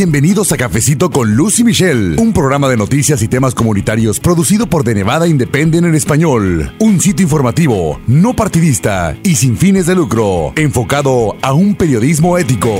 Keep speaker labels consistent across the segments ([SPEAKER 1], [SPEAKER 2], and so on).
[SPEAKER 1] Bienvenidos a Cafecito con Lucy Michelle, un programa de noticias y temas comunitarios producido por The Nevada Independent en español. Un sitio informativo, no partidista y sin fines de lucro, enfocado a un periodismo ético.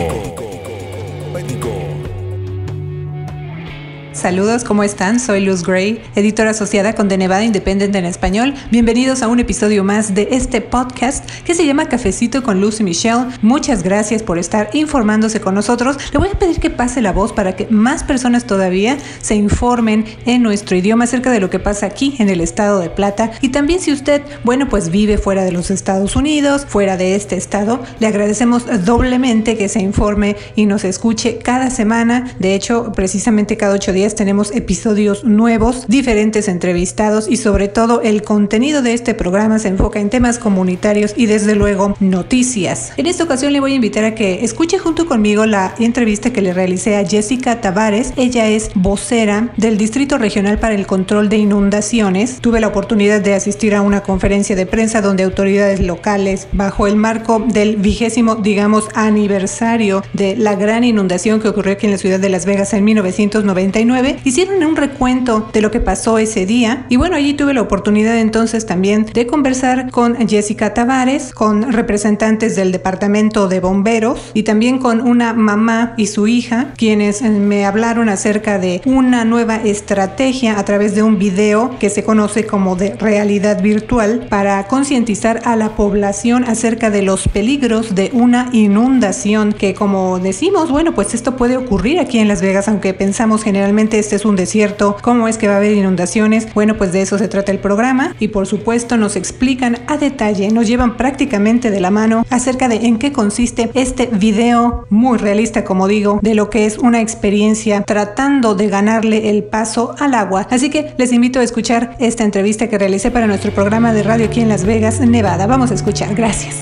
[SPEAKER 2] Saludos, ¿cómo están? Soy Luz Gray, editora asociada con The Nevada Independent en español. Bienvenidos a un episodio más de este podcast que se llama Cafecito con Luz y Michelle. Muchas gracias por estar informándose con nosotros. Le voy a pedir que pase la voz para que más personas todavía se informen en nuestro idioma acerca de lo que pasa aquí en el estado de Plata. Y también si usted, bueno, pues vive fuera de los Estados Unidos, fuera de este estado, le agradecemos doblemente que se informe y nos escuche cada semana. De hecho, precisamente cada ocho días tenemos episodios nuevos, diferentes entrevistados y sobre todo el contenido de este programa se enfoca en temas comunitarios y desde luego noticias. En esta ocasión le voy a invitar a que escuche junto conmigo la entrevista que le realicé a Jessica Tavares. Ella es vocera del Distrito Regional para el Control de Inundaciones. Tuve la oportunidad de asistir a una conferencia de prensa donde autoridades locales, bajo el marco del vigésimo, digamos, aniversario de la gran inundación que ocurrió aquí en la ciudad de Las Vegas en 1999, hicieron un recuento de lo que pasó ese día. Y bueno, allí tuve la oportunidad entonces también de conversar con Jessica Tavares, con representantes del Departamento de Bomberos y también con una mamá y su hija, quienes me hablaron acerca de una nueva estrategia a través de un video que se conoce como de realidad virtual para concientizar a la población acerca de los peligros de una inundación que como decimos, bueno, pues esto puede ocurrir aquí en Las Vegas, aunque pensamos generalmente este es un desierto, cómo es que va a haber inundaciones. Bueno, pues de eso se trata el programa y por supuesto nos explican a detalle, nos llevan prácticamente de la mano acerca de en qué consiste este video muy realista, como digo, de lo que es una experiencia tratando de ganarle el paso al agua. Así que les invito a escuchar esta entrevista que realicé para nuestro programa de radio aquí en Las Vegas, Nevada. Vamos a escuchar. Gracias.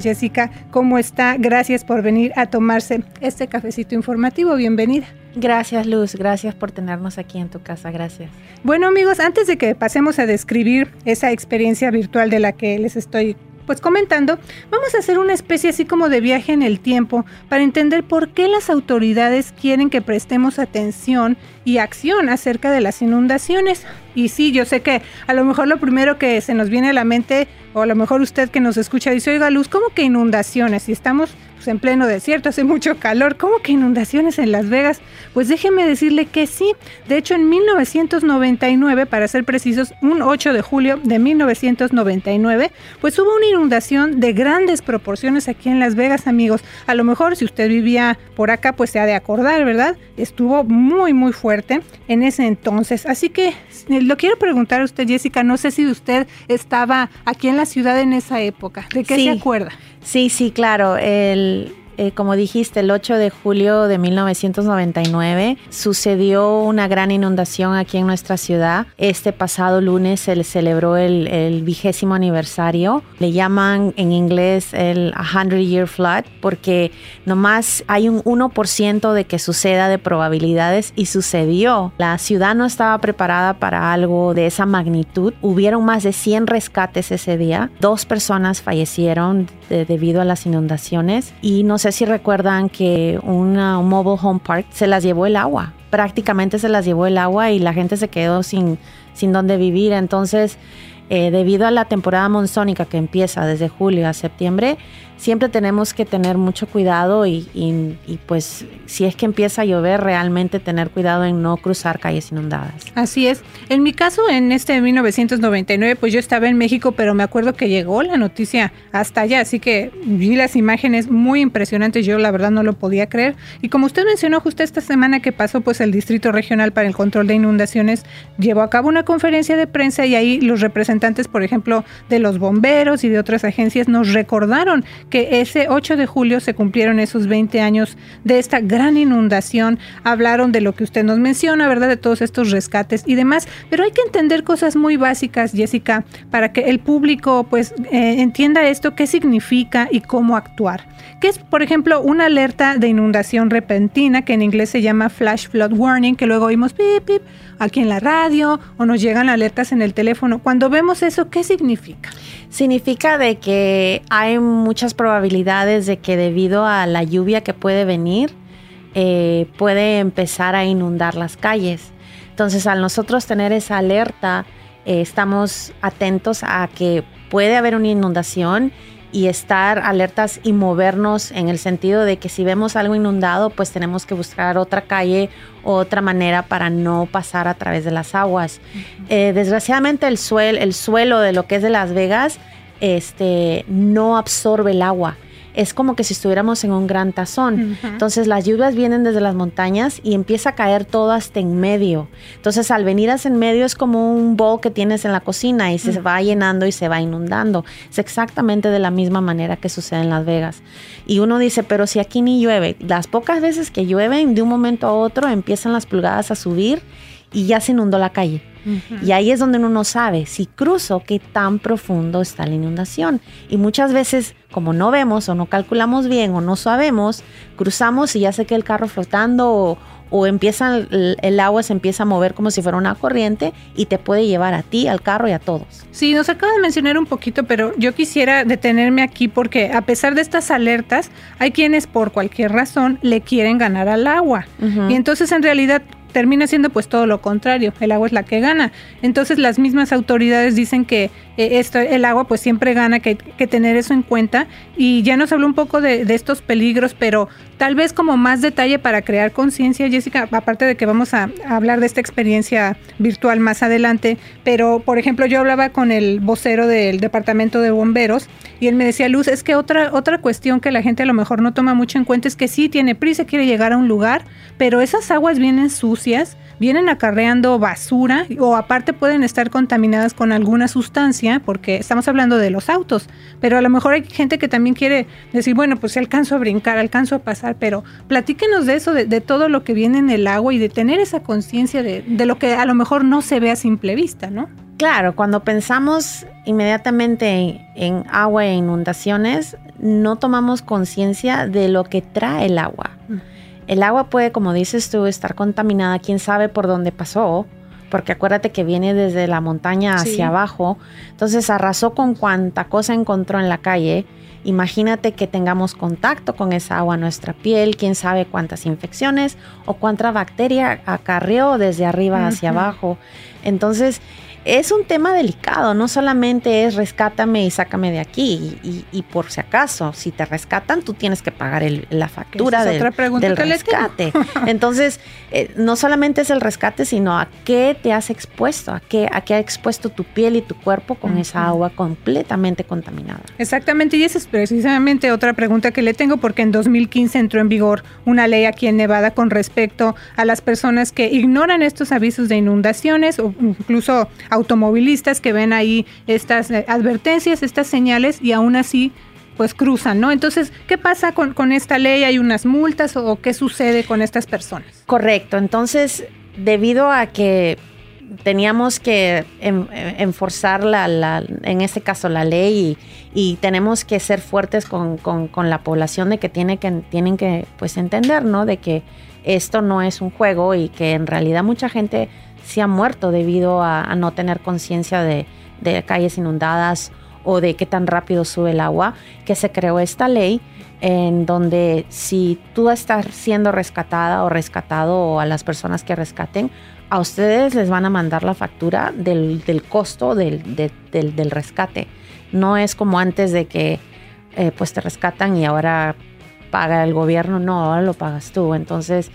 [SPEAKER 2] Jessica, ¿cómo está? Gracias por venir a tomarse este cafecito informativo. Bienvenida.
[SPEAKER 3] Gracias Luz, gracias por tenernos aquí en tu casa, gracias.
[SPEAKER 2] Bueno amigos, antes de que pasemos a describir esa experiencia virtual de la que les estoy pues comentando, vamos a hacer una especie así como de viaje en el tiempo para entender por qué las autoridades quieren que prestemos atención y acción acerca de las inundaciones. Y sí, yo sé que a lo mejor lo primero que se nos viene a la mente, o a lo mejor usted que nos escucha dice, oiga Luz, ¿cómo que inundaciones? Si estamos pues, en pleno desierto, hace mucho calor, ¿cómo que inundaciones en Las Vegas? Pues déjeme decirle que sí. De hecho, en 1999, para ser precisos, un 8 de julio de 1999, pues hubo una inundación de grandes proporciones aquí en Las Vegas, amigos. A lo mejor si usted vivía por acá, pues se ha de acordar, ¿verdad? Estuvo muy, muy fuerte en ese entonces. Así que eh, lo quiero preguntar a usted, Jessica, no sé si usted estaba aquí en la ciudad en esa época. ¿De qué se acuerda?
[SPEAKER 3] Sí, sí, claro. El, eh, como dijiste, el 8 de julio de 1999 sucedió una gran inundación aquí en nuestra ciudad. Este pasado lunes se le celebró el, vigésimo aniversario. Le llaman en inglés el 100 Year Flood porque nomás hay un 1% de que suceda de probabilidades y sucedió. La ciudad no estaba preparada para algo de esa magnitud. Hubieron más de 100 rescates ese día. Dos personas fallecieron debido a las inundaciones y no sé si recuerdan que un mobile home park se las llevó el agua. Prácticamente se las llevó el agua y la gente se quedó sin, sin dónde vivir. Entonces, eh, debido a la temporada monzónica que empieza desde julio a septiembre, siempre tenemos que tener mucho cuidado y, pues si es que empieza a llover, realmente tener cuidado en no cruzar calles inundadas.
[SPEAKER 2] Así es. En mi caso, en este 1999, pues yo estaba en México, pero me acuerdo que llegó la noticia hasta allá, así que vi las imágenes muy impresionantes, yo la verdad no lo podía creer. Y como usted mencionó justo esta semana que pasó, pues el Distrito Regional para el Control de Inundaciones llevó a cabo una conferencia de prensa y ahí los representantes, por ejemplo, de los bomberos y de otras agencias nos recordaron que ese 8 de julio se cumplieron esos 20 años de esta gran inundación. Hablaron de lo que usted nos menciona, ¿verdad? De todos estos rescates y demás. Pero hay que entender cosas muy básicas, Jessica, para que el público pues eh, entienda esto, qué significa y cómo actuar. Que es, por ejemplo, una alerta de inundación repentina, que en inglés se llama flash flood warning, que luego oímos pip, pip, aquí en la radio o nos llegan alertas en el teléfono. Cuando vemos eso, ¿qué significa?
[SPEAKER 3] Significa de que hay muchas probabilidades de que debido a la lluvia que puede venir, eh, puede empezar a inundar las calles. Entonces, al nosotros tener esa alerta, eh, estamos atentos a que puede haber una inundación y estar alertas y movernos en el sentido de que si vemos algo inundado, pues tenemos que buscar otra calle o otra manera para no pasar a través de las aguas. Eh, desgraciadamente el, el suelo de lo que es de Las Vegas este, no absorbe el agua es como que si estuviéramos en un gran tazón. Entonces las lluvias vienen desde las montañas y empieza a caer todo hasta en medio. Entonces al venir hasta en medio es como un bowl que tienes en la cocina y se va llenando y se va inundando. Es exactamente de la misma manera que sucede en Las Vegas. Y uno dice, pero si aquí ni llueve, las pocas veces que llueven de un momento a otro empiezan las pulgadas a subir y ya se inundó la calle. Y ahí es donde uno no sabe si cruzo qué tan profundo está la inundación. Y muchas veces, como no vemos o no calculamos bien o no sabemos, cruzamos y ya sé que el carro flotando o, empieza el, agua se empieza a mover como si fuera una corriente y te puede llevar a ti, al carro y a todos.
[SPEAKER 2] Sí, nos acaba de mencionar un poquito, pero yo quisiera detenerme aquí porque a pesar de estas alertas, hay quienes por cualquier razón le quieren ganar al agua. Y entonces en realidad termina siendo pues todo lo contrario, el agua es la que gana. Entonces las mismas autoridades dicen que eh, esto, el agua pues siempre gana, que que tener eso en cuenta. Y ya nos habló un poco de, estos peligros, pero tal vez como más detalle para crear conciencia, Jessica, aparte de que vamos a, hablar de esta experiencia virtual más adelante, pero por ejemplo yo hablaba con el vocero del departamento de bomberos y él me decía, Luz, es que otra, otra cuestión que la gente a lo mejor no toma mucho en cuenta es que sí tiene prisa, quiere llegar a un lugar, pero esas aguas vienen sucias vienen acarreando basura o aparte pueden estar contaminadas con alguna sustancia, porque estamos hablando de los autos, pero a lo mejor hay gente que también quiere decir, bueno, pues alcanzo a brincar, alcanzo a pasar, pero platíquenos de eso, de, todo lo que viene en el agua y de tener esa conciencia de, de lo que a lo mejor no se ve a simple vista, ¿no?
[SPEAKER 3] Claro, cuando pensamos inmediatamente en agua e inundaciones, no tomamos conciencia de lo que trae el agua. El agua puede, como dices tú, estar contaminada, quién sabe por dónde pasó, porque acuérdate que viene desde la montaña hacia abajo, entonces arrasó con cuanta cosa encontró en la calle. Imagínate que tengamos contacto con esa agua en nuestra piel, quién sabe cuántas infecciones o cuánta bacteria acarreó desde arriba hacia abajo. Entonces, es un tema delicado, no solamente es rescátame y sácame de aquí y, por si acaso, si te rescatan, tú tienes que pagar la factura del, del rescate. Entonces, eh, no solamente es el rescate, sino a qué te has expuesto, a qué, a qué ha expuesto tu piel y tu cuerpo con esa agua completamente contaminada.
[SPEAKER 2] Exactamente, y esa es precisamente otra pregunta que le tengo, porque en 2015 entró en vigor una ley aquí en Nevada con respecto a las personas que ignoran estos avisos de inundaciones o incluso automovilistas que ven ahí estas eh, advertencias, estas señales y aún así pues cruzan, ¿no? Entonces, ¿qué pasa con, con esta ley? ¿Hay unas multas o, qué sucede con estas personas?
[SPEAKER 3] Correcto, entonces, debido a que teníamos que enforzar la, la, en este caso la ley y, tenemos que ser fuertes con, con, la población de que, tiene que tienen que pues entender, ¿no? De que esto no es un juego y que en realidad mucha gente se ha muerto debido a, no tener conciencia de, calles inundadas o de qué tan rápido sube el agua, que se creó esta ley en donde si tú estás siendo rescatada o rescatado o a las personas que rescaten, a ustedes les van a mandar la factura del, costo del, rescate. No es como antes de que eh, pues te rescatan y ahora paga el gobierno, no, ahora lo pagas tú. Entonces,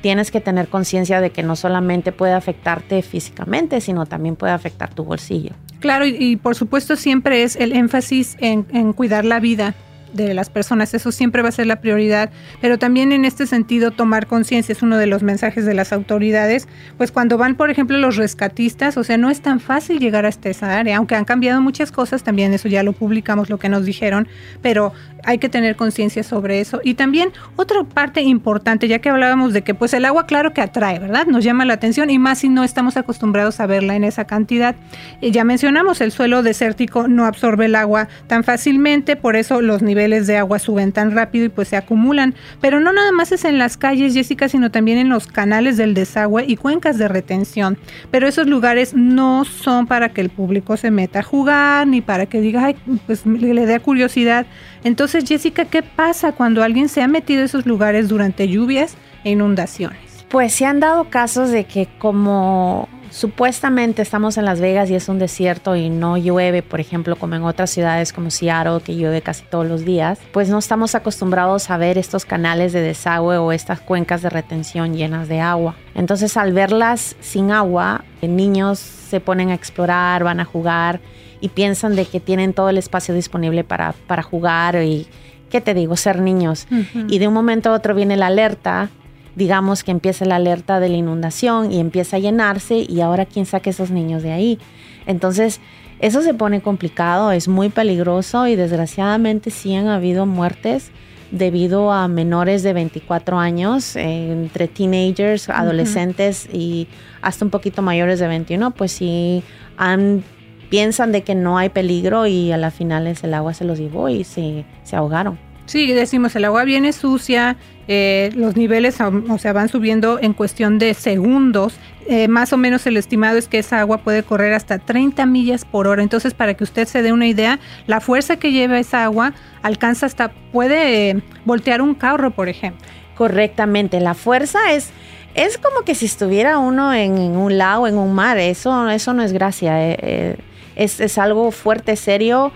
[SPEAKER 3] tienes que tener conciencia de que no solamente puede afectarte físicamente, sino también puede afectar tu bolsillo.
[SPEAKER 2] Claro, y, por supuesto siempre es el énfasis en, en cuidar la vida de las personas, eso siempre va a ser la prioridad, pero también en este sentido tomar conciencia es uno de los mensajes de las autoridades, pues cuando van, por ejemplo, los rescatistas, o sea, no es tan fácil llegar hasta esa área, aunque han cambiado muchas cosas, también eso ya lo publicamos, lo que nos dijeron, pero hay que tener conciencia sobre eso. Y también otra parte importante, ya que hablábamos de que pues el agua claro que atrae, ¿verdad? Nos llama la atención y más si no estamos acostumbrados a verla en esa cantidad. Eh, ya mencionamos, el suelo desértico no absorbe el agua tan fácilmente, por eso los niveles de agua suben tan rápido y pues se acumulan. Pero no nada más es en las calles, Jessica, sino también en los canales del desagüe y cuencas de retención. Pero esos lugares no son para que el público se meta a jugar, ni para que diga, ay, pues le dé curiosidad. Entonces, Jessica, ¿qué pasa cuando alguien se ha metido a esos lugares durante lluvias? e inundaciones.
[SPEAKER 3] Pues se han dado casos de que como supuestamente estamos en Las Vegas y es un desierto y no llueve, por ejemplo, como en otras ciudades como Seattle, que llueve casi todos los días, pues no estamos acostumbrados a ver estos canales de desagüe o estas cuencas de retención llenas de agua. Entonces, al verlas sin agua, niños se ponen a explorar, van a jugar y piensan de que tienen todo el espacio disponible para, para jugar y, ¿qué te digo?, ser niños. Y de un momento a otro viene la alerta digamos que empieza la alerta de la inundación y empieza a llenarse y ahora quién saca esos niños de ahí. Entonces, eso se pone complicado, es muy peligroso y desgraciadamente sí han habido muertes debido a menores de 24 años, eh, entre teenagers, adolescentes y hasta un poquito mayores de 21, pues sí han, piensan de que no hay peligro y a la final el agua se los llevó y se, se ahogaron.
[SPEAKER 2] Sí, decimos, el agua viene sucia, eh, los niveles o sea, van subiendo en cuestión de segundos. Eh, más o menos el estimado es que esa agua puede correr hasta 30 millas por hora. Entonces, para que usted se dé una idea, la fuerza que lleva esa agua alcanza hasta, puede eh, voltear un carro, por ejemplo.
[SPEAKER 3] Correctamente, la fuerza es... Es como que si estuviera uno en, un lago, en un mar, eso, eso no es gracia, es, es algo fuerte, serio,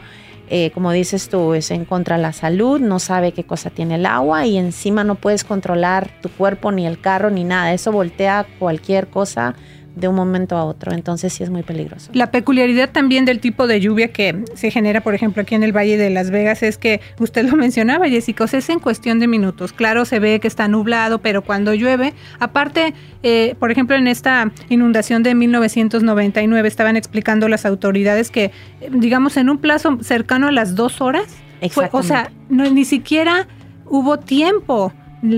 [SPEAKER 3] eh, como dices tú, es en contra de la salud, no sabe qué cosa tiene el agua y encima no puedes controlar tu cuerpo, ni el carro, ni nada. Eso voltea cualquier cosa de un momento a otro, entonces sí es muy peligroso.
[SPEAKER 2] La peculiaridad también del tipo de lluvia que se genera, por ejemplo, aquí en el Valle de Las Vegas es que usted lo mencionaba, Jessica, es en cuestión de minutos. Claro, se ve que está nublado, pero cuando llueve, aparte, eh, por ejemplo, en esta inundación de 1999 estaban explicando las autoridades que, digamos, en un plazo cercano a las dos horas, o sea, no, ni siquiera hubo tiempo.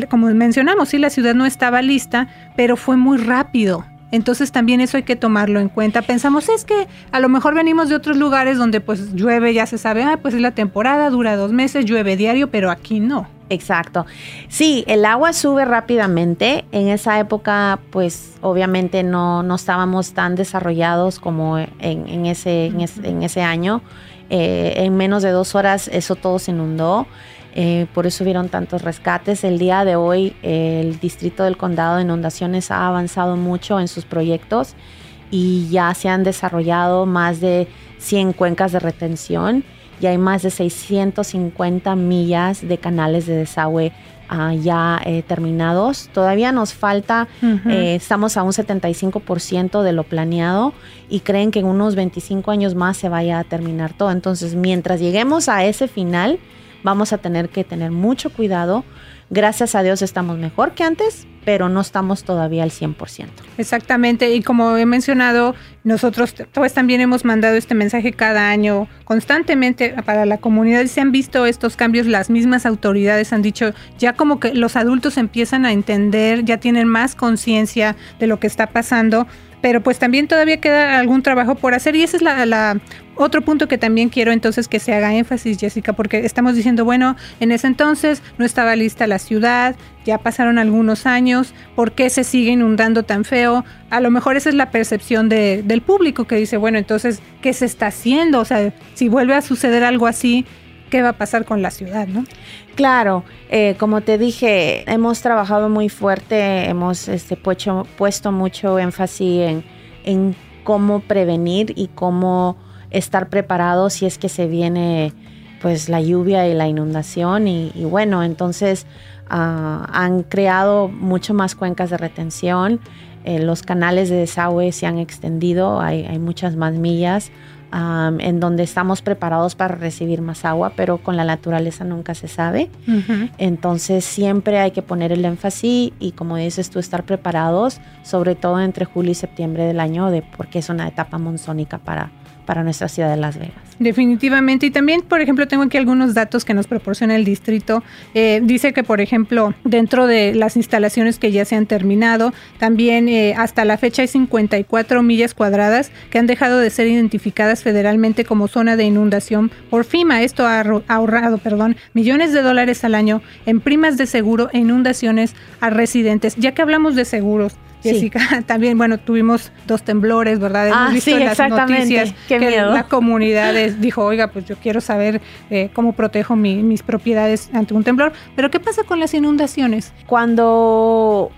[SPEAKER 2] Como mencionamos, sí, la ciudad no estaba lista, pero fue muy rápido. Entonces también eso hay que tomarlo en cuenta. Pensamos, es que a lo mejor venimos de otros lugares donde pues llueve, ya se sabe, ah, pues es la temporada, dura dos meses, llueve diario, pero aquí no.
[SPEAKER 3] Exacto. Sí, el agua sube rápidamente. En esa época, pues obviamente no, no estábamos tan desarrollados como en, ese, en, ese, año. Eh, en menos de dos horas eso todo se inundó. Eh, por eso hubieron tantos rescates. El día de hoy el Distrito del Condado de Inundaciones ha avanzado mucho en sus proyectos y ya se han desarrollado más de 100 cuencas de retención y hay más de 650 millas de canales de desagüe ah, ya eh, terminados. Todavía nos falta, eh, estamos a un 75% de lo planeado y creen que en unos 25 años más se vaya a terminar todo. Entonces, mientras lleguemos a ese final, vamos a tener que tener mucho cuidado. Gracias a Dios estamos mejor que antes, pero no estamos todavía al 100%.
[SPEAKER 2] Exactamente, y como he mencionado, nosotros pues también hemos mandado este mensaje cada año constantemente para la comunidad se han visto estos cambios, las mismas autoridades han dicho, ya como que los adultos empiezan a entender, ya tienen más conciencia de lo que está pasando pero pues también todavía queda algún trabajo por hacer y ese es la, otro punto que también quiero entonces que se haga énfasis, Jessica, porque estamos diciendo, bueno, en ese entonces no estaba lista la ciudad, ya pasaron algunos años, ¿por qué se sigue inundando tan feo? A lo mejor esa es la percepción de, del público que dice, bueno, entonces, ¿qué se está haciendo? O sea, si vuelve a suceder algo así, qué va a pasar con la ciudad, ¿no?
[SPEAKER 3] Claro, eh, como te dije, hemos trabajado muy fuerte, hemos este, puesto, mucho énfasis en, cómo prevenir y cómo estar preparados si es que se viene pues la lluvia y la inundación y, bueno, entonces ah, han creado mucho más cuencas de retención, eh, los canales de desagüe se han extendido, hay, hay muchas más millas en donde estamos preparados para recibir más agua, pero con la naturaleza nunca se sabe. Entonces siempre hay que poner el énfasis y como dices tú, estar preparados, sobre todo entre julio y septiembre del año, de, porque es una etapa monzónica para, para nuestra ciudad de Las Vegas.
[SPEAKER 2] Definitivamente. Y también, por ejemplo, tengo aquí algunos datos que nos proporciona el distrito. Eh, dice que, por ejemplo, dentro de las instalaciones que ya se han terminado, también eh, hasta la fecha hay 54 millas cuadradas que han dejado de ser identificadas federalmente como zona de inundación por FIMA. Esto ha ahorrado, perdón, millones de dólares al año en primas de seguro e inundaciones a residentes. Ya que hablamos de seguros, Jessica, también, bueno, tuvimos dos temblores, ¿verdad?
[SPEAKER 3] Hemos ah, visto en las noticias
[SPEAKER 2] que la comunidad dijo, oiga, pues yo quiero saber eh, cómo protejo mis propiedades ante un temblor. Pero ¿qué pasa con las inundaciones?
[SPEAKER 3] Cuando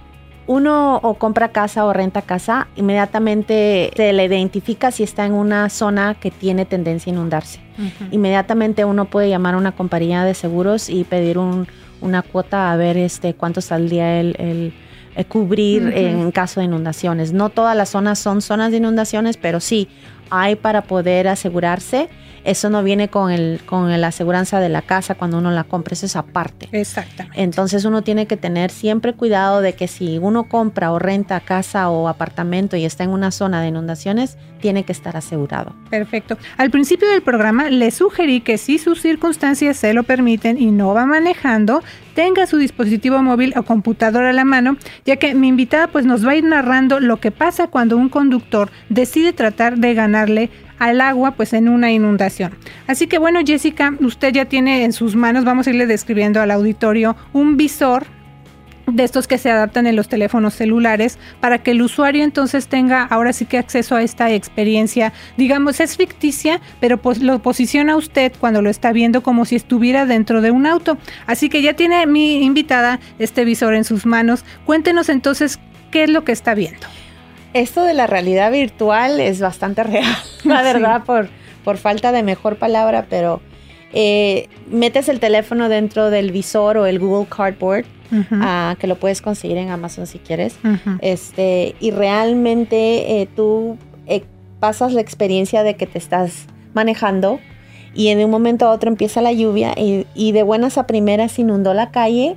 [SPEAKER 3] uno o compra casa o renta casa, inmediatamente se le identifica si está en una zona que tiene tendencia a inundarse. Inmediatamente uno puede llamar a una compañía de seguros y pedir una cuota a ver este cuánto saldría el, el, cubrir en caso de inundaciones. No todas las zonas son zonas de inundaciones, pero sí hay para poder asegurarse eso no viene con el con la aseguranza de la casa cuando uno la compra, eso es aparte.
[SPEAKER 2] Exactamente.
[SPEAKER 3] Entonces uno tiene que tener siempre cuidado de que si uno compra o renta casa o apartamento y está en una zona de inundaciones, tiene que estar asegurado.
[SPEAKER 2] Perfecto. Al principio del programa le sugerí que si sus circunstancias se lo permiten y no va manejando, tenga su dispositivo móvil o computadora a la mano, ya que mi invitada pues nos va a ir narrando lo que pasa cuando un conductor decide tratar de ganarle al agua pues en una inundación. Así que bueno Jessica, usted ya tiene en sus manos, vamos a irle describiendo al auditorio, un visor de estos que se adaptan en los teléfonos celulares para que el usuario entonces tenga ahora sí que acceso a esta experiencia. Digamos, es ficticia, pero pues lo posiciona usted cuando lo está viendo como si estuviera dentro de un auto. Así que ya tiene mi invitada este visor en sus manos. Cuéntenos entonces qué es lo que está viendo
[SPEAKER 3] esto de la realidad virtual es bastante real, la verdad, por, por falta de mejor palabra, pero eh, metes el teléfono dentro del visor o el Google Cardboard, ah, que lo puedes conseguir en Amazon si quieres, este, y realmente eh, tú eh, pasas la experiencia de que te estás manejando y en un momento a otro empieza la lluvia y, y de buenas a primeras inundó la calle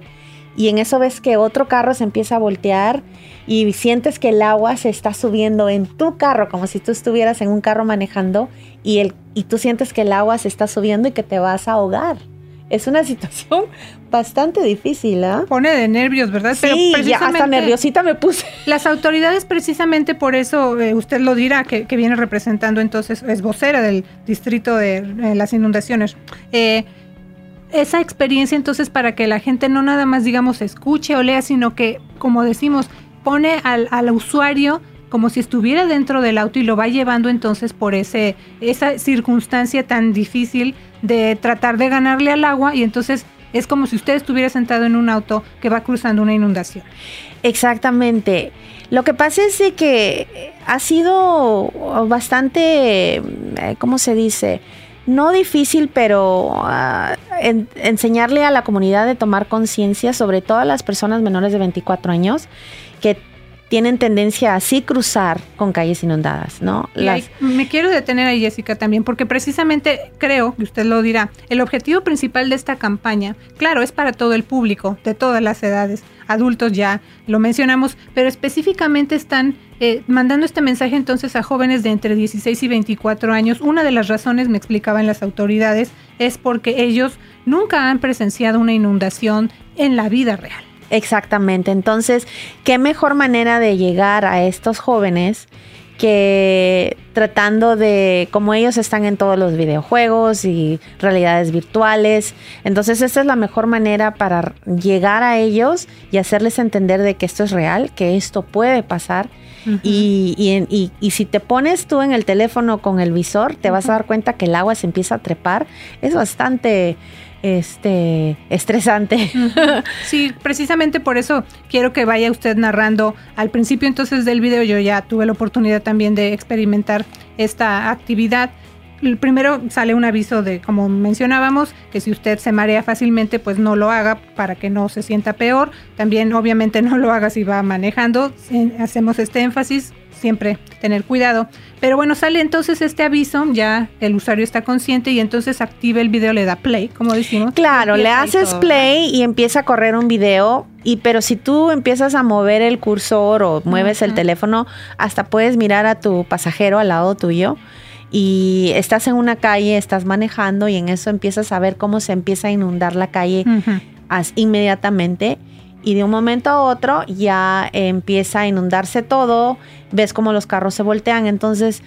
[SPEAKER 3] y en eso ves que otro carro se empieza a voltear y sientes que el agua se está subiendo en tu carro, como si tú estuvieras en un carro manejando y, el, y tú sientes que el agua se está subiendo y que te vas a ahogar. Es una situación bastante difícil, ¿ah?
[SPEAKER 2] Pone de nervios, ¿verdad?
[SPEAKER 3] Sí, ya hasta nerviosita me puse.
[SPEAKER 2] Las autoridades precisamente por eso, eh, usted lo dirá, que, viene representando entonces, es vocera del distrito de las inundaciones. Eh, esa experiencia entonces para que la gente no nada más digamos escuche o lea, sino que, como decimos, pone al, usuario como si estuviera dentro del auto y lo va llevando entonces por ese, esa circunstancia tan difícil de tratar de ganarle al agua y entonces es como si usted estuviera sentado en un auto que va cruzando una inundación.
[SPEAKER 3] Exactamente. Lo que pasa es que ha sido bastante, ¿cómo se dice? No difícil, pero ah, enseñarle a la comunidad de tomar conciencia, sobre todo a las personas menores de 24 años, que tienen tendencia a así cruzar con calles inundadas, ¿no?
[SPEAKER 2] me quiero detener ahí, Jessica, también, porque precisamente creo, que usted lo dirá, el objetivo principal de esta campaña, claro, es para todo el público, de todas las edades, adultos ya lo mencionamos, pero específicamente están eh, mandando este mensaje entonces a jóvenes de entre 16 y 24 años. Una de las razones, me explicaban las autoridades, es porque ellos nunca han presenciado una inundación en la vida real.
[SPEAKER 3] Exactamente. Entonces, ¿qué mejor manera de llegar a estos jóvenes que tratando de, como ellos están en todos los videojuegos y realidades virtuales, entonces esta es la mejor manera para llegar a ellos y hacerles entender de que esto es real, que esto puede pasar. y, y, si te pones tú en el teléfono con el visor, te vas a dar cuenta que el agua se empieza a trepar. Es bastante este estresante.
[SPEAKER 2] Sí, precisamente por eso quiero que vaya usted narrando. Al principio entonces del video yo ya tuve la oportunidad también de experimentar esta actividad. Primero sale un aviso de, como mencionábamos, que si usted se marea fácilmente, pues no lo haga para que no se sienta peor. También obviamente no lo haga si va manejando. Hacemos este énfasis siempre tener cuidado. Pero bueno, sale entonces este aviso, ya el usuario está consciente y entonces activa el video, le da play, como decimos.
[SPEAKER 3] Claro, le haces play y empieza a correr un video. Y pero si tú empiezas a mover el cursor o mueves el teléfono, hasta puedes mirar a tu pasajero al lado tuyo y estás en una calle, estás manejando y en eso empiezas a ver cómo se empieza a inundar la calle inmediatamente y de un momento a otro ya empieza a inundarse todo, ves cómo los carros se voltean, entonces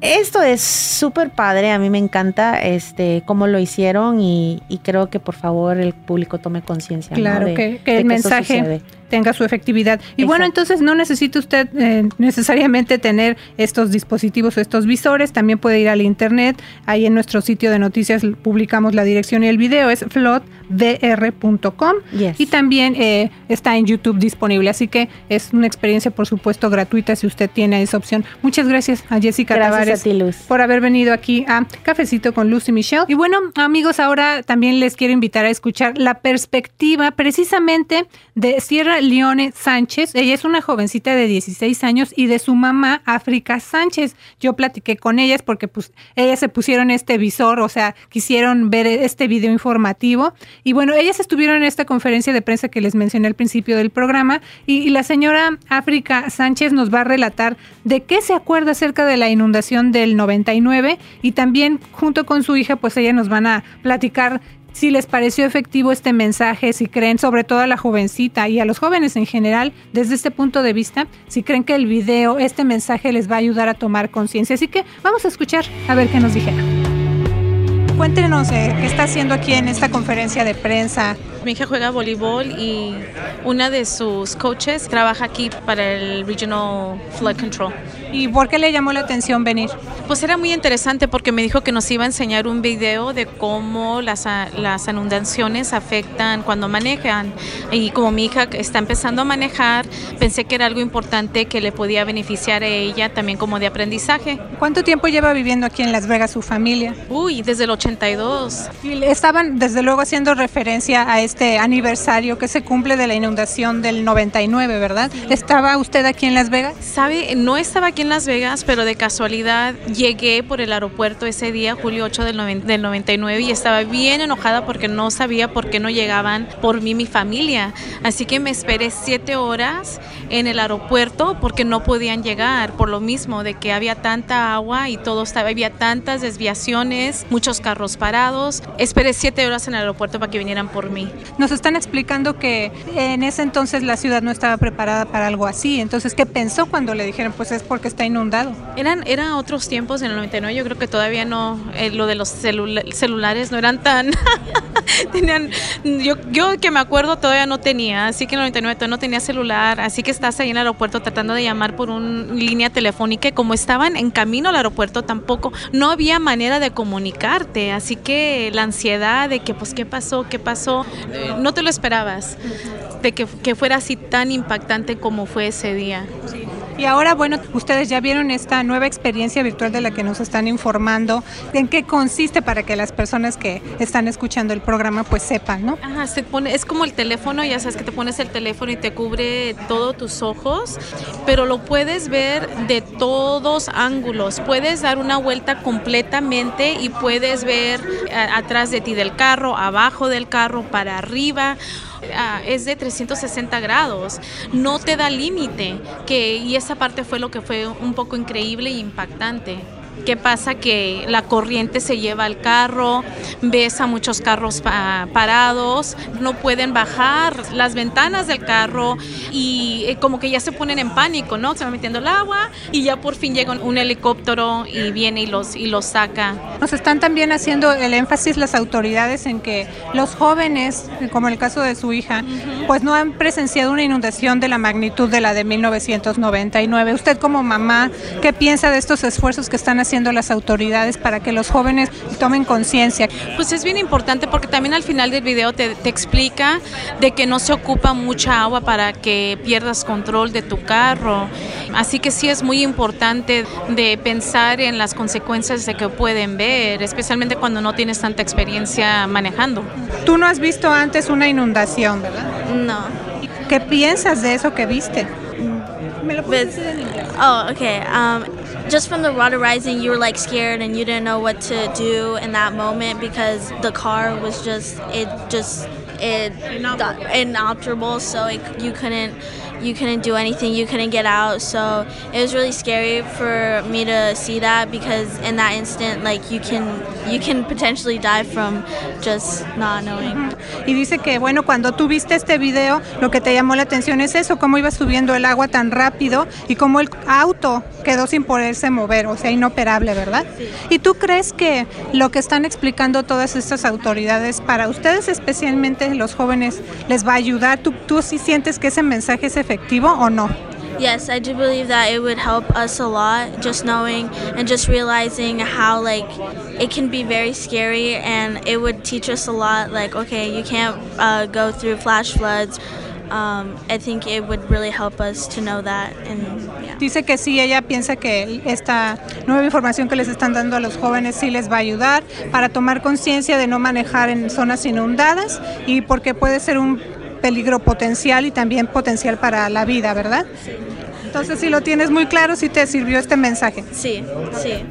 [SPEAKER 3] Esto es súper padre, a mí me encanta este cómo lo hicieron y, creo que por favor el público tome conciencia.
[SPEAKER 2] Claro, que, el mensaje tenga su efectividad. Y bueno, entonces no necesita usted eh, necesariamente tener estos dispositivos o estos visores, también puede ir al internet, ahí en nuestro sitio de noticias publicamos la dirección y el video, es flotdr.com y también eh, está en YouTube disponible, así que es una experiencia por supuesto gratuita si usted tiene esa opción. Muchas gracias a Jessica
[SPEAKER 3] gracias
[SPEAKER 2] Tavares por haber venido aquí a Cafecito con Lucy Michelle. Y bueno, amigos, ahora también les quiero invitar a escuchar la perspectiva precisamente de Sierra Leone Sánchez. Ella es una jovencita de 16 años y de su mamá, África Sánchez. Yo platiqué con ellas porque pues ellas se pusieron este visor, o sea, quisieron ver este video informativo. Y bueno, ellas estuvieron en esta conferencia de prensa que les mencioné al principio del programa y, y la señora África Sánchez nos va a relatar de qué se acuerda acerca de la inundación del 99 y también junto con su hija, pues ellas nos van a platicar si les pareció efectivo este mensaje, si creen, sobre todo a la jovencita y a los jóvenes en general, desde este punto de vista, si creen que el video, este mensaje les va a ayudar a tomar conciencia. Así que vamos a escuchar a ver qué nos dijeron. Cuéntenos eh, qué está haciendo aquí en esta conferencia de prensa.
[SPEAKER 4] Mi hija juega voleibol y una de sus coaches trabaja aquí para el Regional Flood Control.
[SPEAKER 2] ¿Y por qué le llamó la atención venir?
[SPEAKER 4] Pues era muy interesante porque me dijo que nos iba a enseñar un video de cómo las, las inundaciones afectan cuando manejan. Y como mi hija está empezando a manejar, pensé que era algo importante que le podía beneficiar a ella también como de aprendizaje.
[SPEAKER 2] ¿Cuánto tiempo lleva viviendo aquí en Las Vegas su familia?
[SPEAKER 4] Uy, desde el 82.
[SPEAKER 2] Y estaban desde luego haciendo referencia a este aniversario que se cumple de la inundación del 99, ¿verdad? ¿Estaba usted aquí en Las Vegas?
[SPEAKER 4] Sabe, no estaba aquí en Las Vegas, pero de casualidad llegué por el aeropuerto ese día, julio 8 del, del 99, y estaba bien enojada porque no sabía por qué no llegaban por mí mi familia. Así que me esperé siete horas en el aeropuerto porque no podían llegar, por lo mismo de que había tanta agua y todo estaba, había tantas desviaciones, muchos carros parados. Esperé siete horas en el aeropuerto para que vinieran por mí.
[SPEAKER 2] Nos están explicando que en ese entonces la ciudad no estaba preparada para algo así. Entonces, ¿qué pensó cuando le dijeron? Pues es porque está inundado.
[SPEAKER 4] Eran, eran otros tiempos en el 99. Yo creo que todavía no, eh, lo de los celulares no eran tan... tenían, yo, yo que me acuerdo todavía no tenía, así que en el 99 todavía no tenía celular, así que estás ahí en el aeropuerto tratando de llamar por una línea telefónica y como estaban en camino al aeropuerto tampoco, no había manera de comunicarte así que la ansiedad de que pues qué pasó, qué pasó, no te lo esperabas, de que, que, fuera así tan impactante como fue ese día.
[SPEAKER 2] Y ahora, bueno, ustedes ya vieron esta nueva experiencia virtual de la que nos están informando. ¿En qué consiste para que las personas que están escuchando el programa pues sepan, no?
[SPEAKER 4] Ajá, se pone, es como el teléfono, ya sabes que te pones el teléfono y te cubre todos tus ojos, pero lo puedes ver de todos ángulos. Puedes dar una vuelta completamente y puedes ver eh, atrás de ti del carro, abajo del carro, para arriba. Ah, es de 360 grados, no te da límite, que y esa parte fue lo que fue un poco increíble e impactante. ¿Qué pasa? Que la corriente se lleva al carro, ves a muchos carros parados, no pueden bajar las ventanas del carro y eh, como que ya se ponen en pánico, ¿no? Se va metiendo el agua y ya por fin llega un helicóptero y viene y los, y los saca.
[SPEAKER 2] Nos están también haciendo el énfasis las autoridades en que los jóvenes, como el caso de su hija, pues no han presenciado una inundación de la magnitud de la de 1999. Usted como mamá, ¿qué piensa de estos esfuerzos que están haciendo? Haciendo las autoridades para que los jóvenes tomen conciencia?
[SPEAKER 4] Pues es bien importante porque también al final del video te, te, explica de que no se ocupa mucha agua para que pierdas control de tu carro. Así que sí es muy importante de pensar en las consecuencias de que pueden ver, especialmente cuando no tienes tanta experiencia manejando.
[SPEAKER 2] Tú no has visto antes una inundación, ¿verdad?
[SPEAKER 5] No.
[SPEAKER 2] ¿Qué piensas de eso que viste?
[SPEAKER 5] ¿Me lo puedes decir en inglés? Oh, okay. Um, just from the water rising, you were like scared and you didn't know what to do in that moment because the car was just, it just, it inalterable, so it, you couldn't you couldn't do anything, you couldn't get out. So it was really scary for me to see that because in that instant, like you can you can potentially die from just not knowing.
[SPEAKER 2] Y dice que bueno, cuando tú viste este video, lo que te llamó la atención es eso, cómo iba subiendo el agua tan rápido y cómo el auto quedó sin poderse mover, o sea, inoperable, ¿verdad? Sí. ¿Y tú crees que lo que están explicando todas estas autoridades para ustedes, especialmente los jóvenes, les va a ayudar? ¿Tú, tú sí sientes que ese mensaje es efectivo o no?
[SPEAKER 5] Yes, I do believe that it would help us a lot just knowing and just realizing how like it can be very scary and it would teach us a lot like okay, you can't uh, go through flash floods. Um, I think it would really help us to know that and yeah.
[SPEAKER 2] Dice que sí, ella piensa que esta nueva información que les están dando a los jóvenes sí les va a ayudar para tomar conciencia de no manejar en zonas inundadas y porque puede ser un peligro potencial y también potencial para la vida, ¿verdad? Sí. Entonces, si lo tienes muy claro, si te sirvió este mensaje.
[SPEAKER 5] Sí, sí.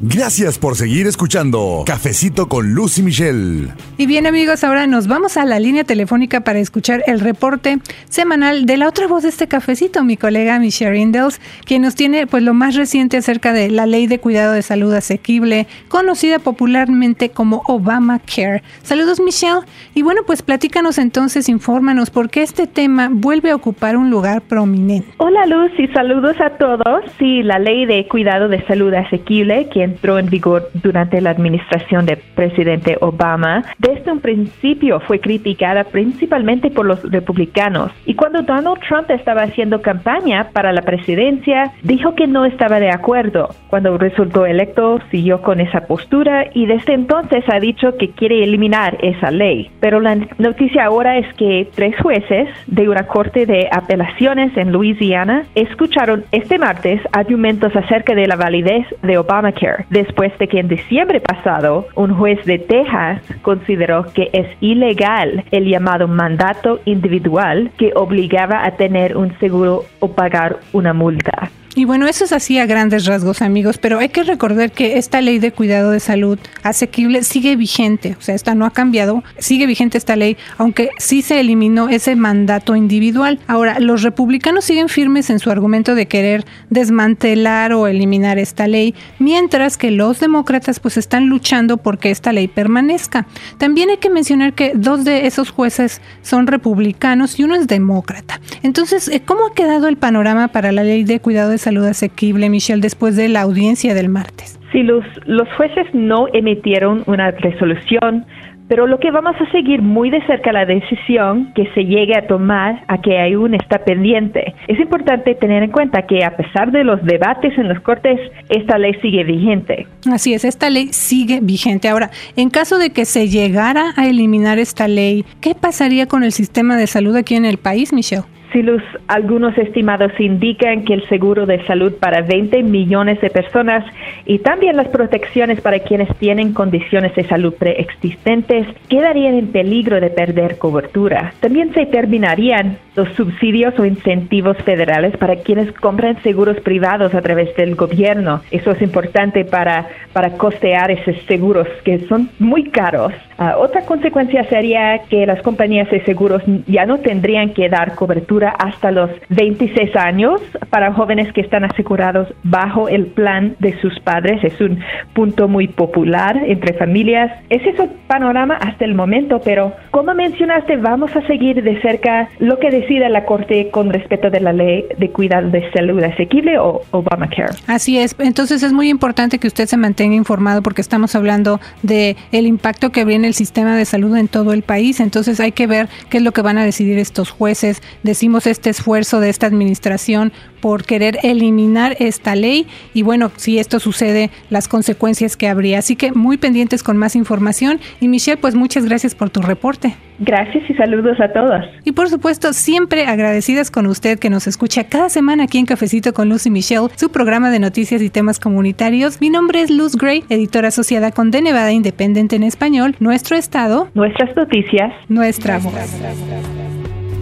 [SPEAKER 1] Gracias por seguir escuchando Cafecito con Lucy Michelle.
[SPEAKER 2] Y bien amigos, ahora nos vamos a la línea telefónica para escuchar el reporte semanal de la otra voz de este cafecito, mi colega Michelle Indels, quien nos tiene pues lo más reciente acerca de la ley de cuidado de salud asequible, conocida popularmente como Obamacare. Saludos Michelle. Y bueno, pues platícanos entonces, infórmanos por qué este tema vuelve a ocupar un lugar prominente.
[SPEAKER 6] Hola Luz y saludos a todos. Sí, la ley de cuidado de salud asequible, quien entró en vigor durante la administración del presidente Obama, desde un principio fue criticada principalmente por los republicanos. Y cuando Donald Trump estaba haciendo campaña para la presidencia, dijo que no estaba de acuerdo. Cuando resultó electo, siguió con esa postura y desde entonces ha dicho que quiere eliminar esa ley. Pero la noticia ahora es que tres jueces de una corte de apelaciones en Louisiana escucharon este martes argumentos acerca de la validez de Obamacare después de que en diciembre pasado un juez de Texas consideró que es ilegal el llamado mandato individual que obligaba a tener un seguro o pagar una multa.
[SPEAKER 2] Y bueno, eso es así a grandes rasgos, amigos, pero hay que recordar que esta ley de cuidado de salud asequible sigue vigente, o sea, esta no ha cambiado, sigue vigente esta ley, aunque sí se eliminó ese mandato individual. Ahora, los republicanos siguen firmes en su argumento de querer desmantelar o eliminar esta ley, mientras que los demócratas pues están luchando porque esta ley permanezca. También hay que mencionar que dos de esos jueces son republicanos y uno es demócrata. Entonces, ¿cómo ha quedado el panorama para la ley de cuidado de salud? Salud asequible, Michelle, después de la audiencia del martes?
[SPEAKER 6] Sí, los, los jueces no emitieron una resolución, pero lo que vamos a seguir muy de cerca la decisión que se llegue a tomar a que aún está pendiente. Es importante tener en cuenta que a pesar de los debates en los cortes, esta ley sigue vigente.
[SPEAKER 2] Así es, esta ley sigue vigente. Ahora, en caso de que se llegara a eliminar esta ley, ¿qué pasaría con el sistema de salud aquí en el país, Michelle?
[SPEAKER 6] Si los, algunos estimados indican que el seguro de salud para 20 millones de personas y también las protecciones para quienes tienen condiciones de salud preexistentes quedarían en peligro de perder cobertura. También se terminarían los subsidios o incentivos federales para quienes compran seguros privados a través del gobierno. Eso es importante para, para costear esos seguros que son muy caros. Ah, otra consecuencia sería que las compañías de seguros ya no tendrían que dar cobertura hasta los 26 años para jóvenes que están asegurados bajo el plan de sus padres. Es un punto muy popular entre familias. Ese es el panorama hasta el momento, pero como mencionaste, vamos a seguir de cerca lo que decida la Corte con respecto de la ley de cuidado de salud asequible o Obamacare.
[SPEAKER 2] Así es. Entonces es muy importante que usted se mantenga informado porque estamos hablando de el impacto que viene el sistema de salud en todo el país. Entonces hay que ver qué es lo que van a decidir estos jueces. Decimos este esfuerzo de esta administración por querer eliminar esta ley y bueno, si esto sucede, las consecuencias que habría. Así que muy pendientes con más información y Michelle, pues muchas gracias por tu reporte.
[SPEAKER 6] Gracias y saludos a todos.
[SPEAKER 2] Y por supuesto, siempre agradecidas con usted que nos escucha cada semana aquí en Cafecito con Luz y Michelle, su programa de noticias y temas comunitarios. Mi nombre es Luz Gray, editora asociada con De Nevada Independiente en Español, nuestro estado,
[SPEAKER 6] nuestras noticias,
[SPEAKER 2] nuestra voz.